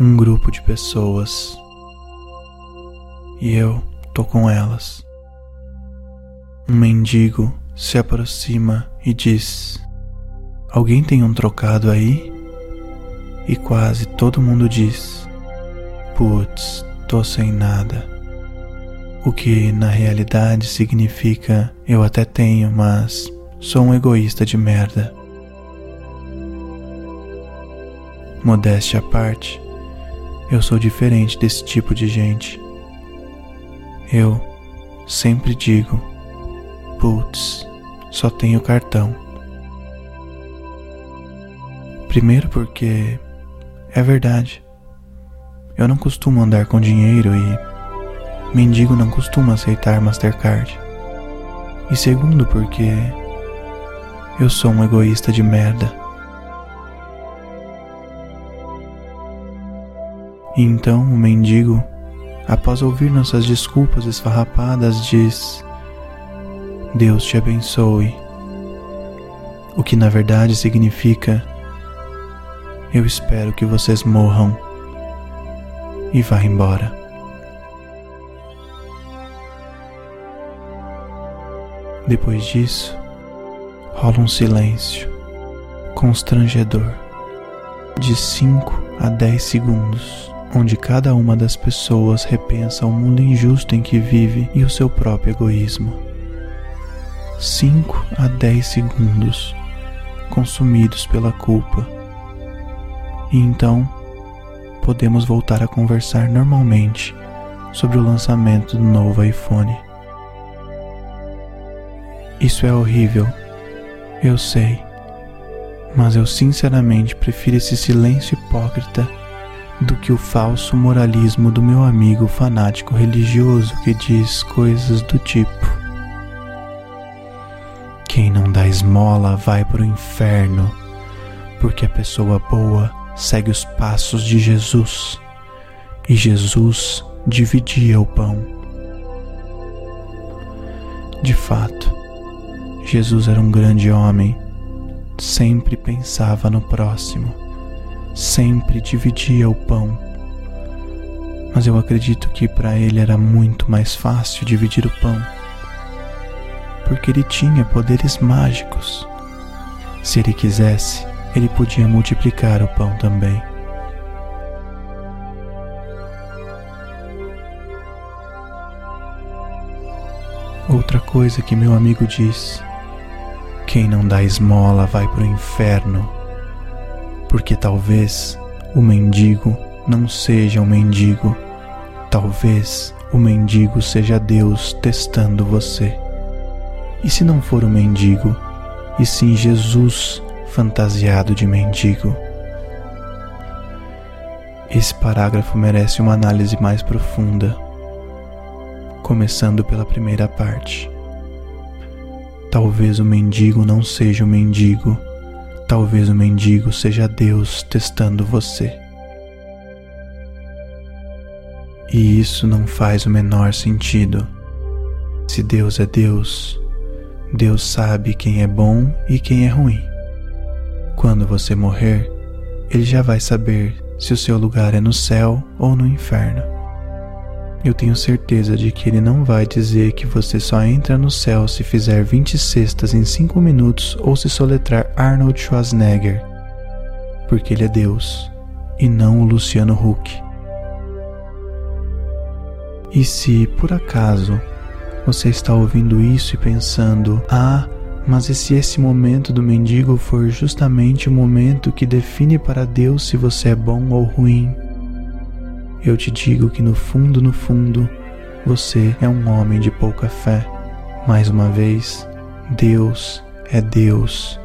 um grupo de pessoas e eu tô com elas. Um mendigo se aproxima e diz: Alguém tem um trocado aí? E quase todo mundo diz: Putz, tô sem nada. O que na realidade significa eu até tenho, mas sou um egoísta de merda. Modéstia à parte, eu sou diferente desse tipo de gente. Eu sempre digo: putz, só tenho cartão. Primeiro porque é verdade. Eu não costumo andar com dinheiro e mendigo não costuma aceitar Mastercard. E segundo porque eu sou um egoísta de merda. E então o mendigo, após ouvir nossas desculpas esfarrapadas, diz: Deus te abençoe. O que na verdade significa: Eu espero que vocês morram. E vá embora. Depois disso, rola um silêncio constrangedor de 5 a 10 segundos onde cada uma das pessoas repensa o mundo injusto em que vive e o seu próprio egoísmo. 5 a 10 segundos consumidos pela culpa. E então podemos voltar a conversar normalmente sobre o lançamento do novo iPhone. Isso é horrível, eu sei, mas eu sinceramente prefiro esse silêncio hipócrita do que o falso moralismo do meu amigo fanático religioso que diz coisas do tipo: Quem não dá esmola vai para o inferno, porque a pessoa boa segue os passos de Jesus e Jesus dividia o pão. De fato, Jesus era um grande homem, sempre pensava no próximo sempre dividia o pão. Mas eu acredito que para ele era muito mais fácil dividir o pão, porque ele tinha poderes mágicos. Se ele quisesse, ele podia multiplicar o pão também. Outra coisa que meu amigo diz: quem não dá esmola vai para o inferno porque talvez o mendigo não seja um mendigo, talvez o mendigo seja Deus testando você. E se não for o um mendigo, e sim Jesus fantasiado de mendigo? Esse parágrafo merece uma análise mais profunda, começando pela primeira parte. Talvez o mendigo não seja o mendigo Talvez o mendigo seja Deus testando você. E isso não faz o menor sentido. Se Deus é Deus, Deus sabe quem é bom e quem é ruim. Quando você morrer, Ele já vai saber se o seu lugar é no céu ou no inferno eu tenho certeza de que ele não vai dizer que você só entra no céu se fizer 20 cestas em 5 minutos ou se soletrar Arnold Schwarzenegger, porque ele é Deus e não o Luciano Huck. E se, por acaso, você está ouvindo isso e pensando: ah, mas e se esse momento do mendigo for justamente o momento que define para Deus se você é bom ou ruim? Eu te digo que no fundo, no fundo, você é um homem de pouca fé. Mais uma vez, Deus é Deus,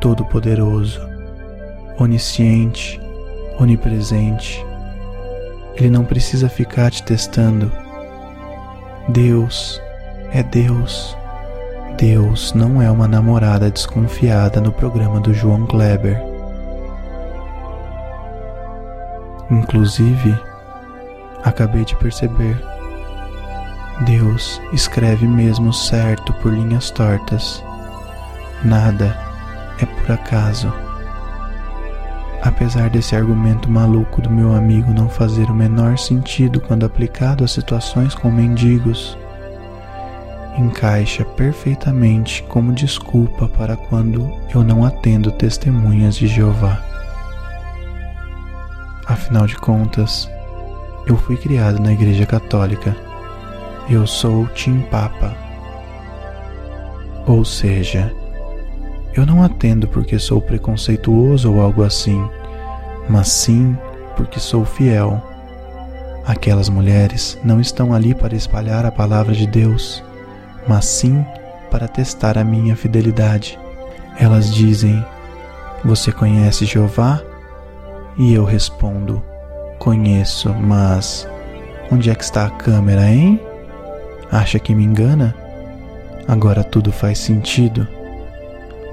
Todo-Poderoso, onisciente, onipresente. Ele não precisa ficar te testando. Deus é Deus. Deus não é uma namorada desconfiada no programa do João Kleber. Inclusive, acabei de perceber. Deus escreve mesmo certo por linhas tortas. Nada é por acaso. Apesar desse argumento maluco do meu amigo não fazer o menor sentido quando aplicado a situações com mendigos, encaixa perfeitamente como desculpa para quando eu não atendo testemunhas de Jeová. Afinal de contas, eu fui criado na Igreja Católica. Eu sou Tim Papa. Ou seja, eu não atendo porque sou preconceituoso ou algo assim, mas sim porque sou fiel. Aquelas mulheres não estão ali para espalhar a palavra de Deus, mas sim para testar a minha fidelidade. Elas dizem: Você conhece Jeová? E eu respondo: Conheço, mas onde é que está a câmera, hein? Acha que me engana? Agora tudo faz sentido.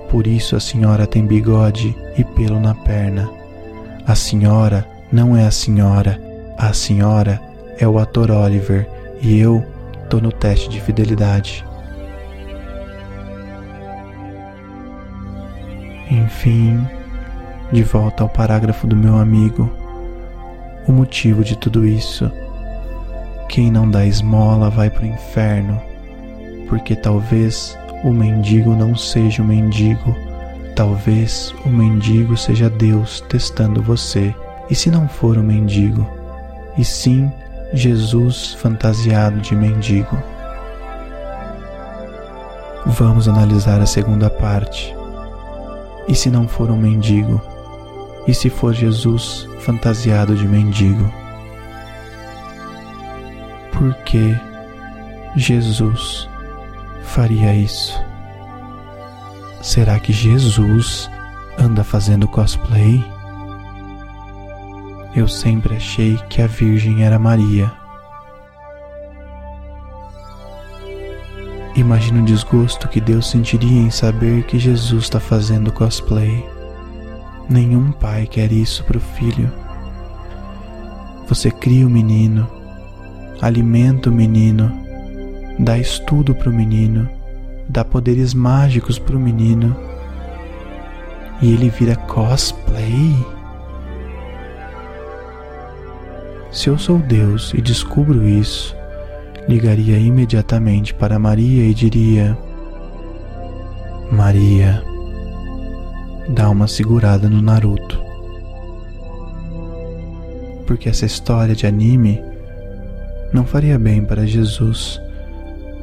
Por isso a senhora tem bigode e pelo na perna. A senhora não é a senhora, a senhora é o ator Oliver e eu tô no teste de fidelidade. Enfim, de volta ao parágrafo do meu amigo, o motivo de tudo isso. Quem não dá esmola vai para o inferno, porque talvez o mendigo não seja o mendigo, talvez o mendigo seja Deus testando você. E se não for o mendigo, e sim Jesus fantasiado de mendigo? Vamos analisar a segunda parte. E se não for um mendigo? E se for Jesus fantasiado de mendigo? Por que Jesus faria isso? Será que Jesus anda fazendo cosplay? Eu sempre achei que a Virgem era Maria. Imagina o desgosto que Deus sentiria em saber que Jesus está fazendo cosplay. Nenhum pai quer isso para o filho. Você cria o menino, alimenta o menino, dá estudo para o menino, dá poderes mágicos para o menino e ele vira cosplay. Se eu sou Deus e descubro isso, ligaria imediatamente para Maria e diria: Maria, dá uma segurada no Naruto. Porque essa história de anime não faria bem para Jesus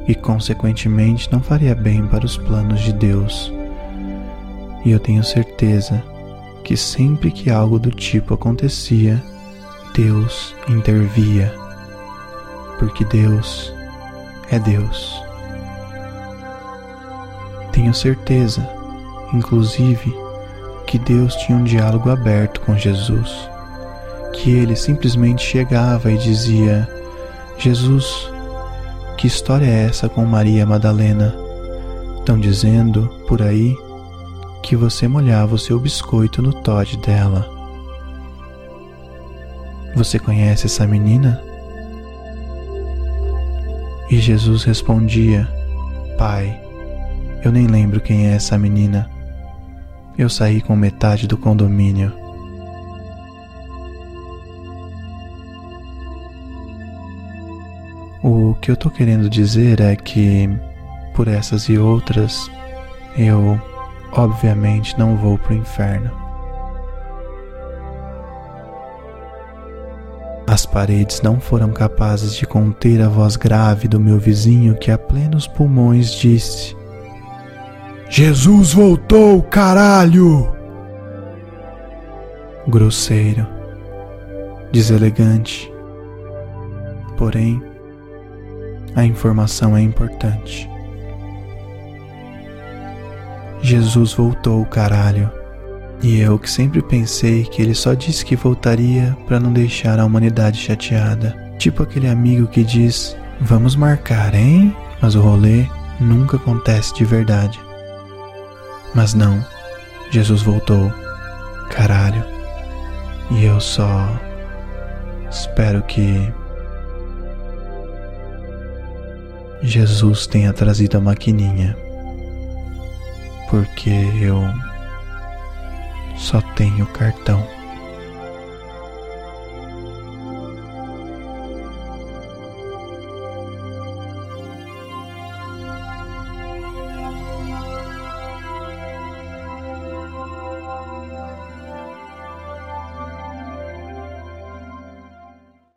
e, consequentemente, não faria bem para os planos de Deus. E eu tenho certeza que sempre que algo do tipo acontecia, Deus intervia, porque Deus é Deus. Tenho certeza, inclusive, que Deus tinha um diálogo aberto com Jesus, que ele simplesmente chegava e dizia: Jesus, que história é essa com Maria Madalena? Estão dizendo por aí que você molhava o seu biscoito no Todd dela. Você conhece essa menina? E Jesus respondia: Pai, eu nem lembro quem é essa menina. Eu saí com metade do condomínio. O que eu tô querendo dizer é que, por essas e outras, eu obviamente não vou pro inferno. As paredes não foram capazes de conter a voz grave do meu vizinho que a plenos pulmões disse: Jesus voltou, caralho! Grosseiro, deselegante, porém a informação é importante. Jesus voltou, caralho. E eu que sempre pensei que ele só disse que voltaria para não deixar a humanidade chateada. Tipo aquele amigo que diz: Vamos marcar, hein? Mas o rolê nunca acontece de verdade. Mas não, Jesus voltou, caralho. E eu só espero que Jesus tenha trazido a maquininha, porque eu só tenho cartão.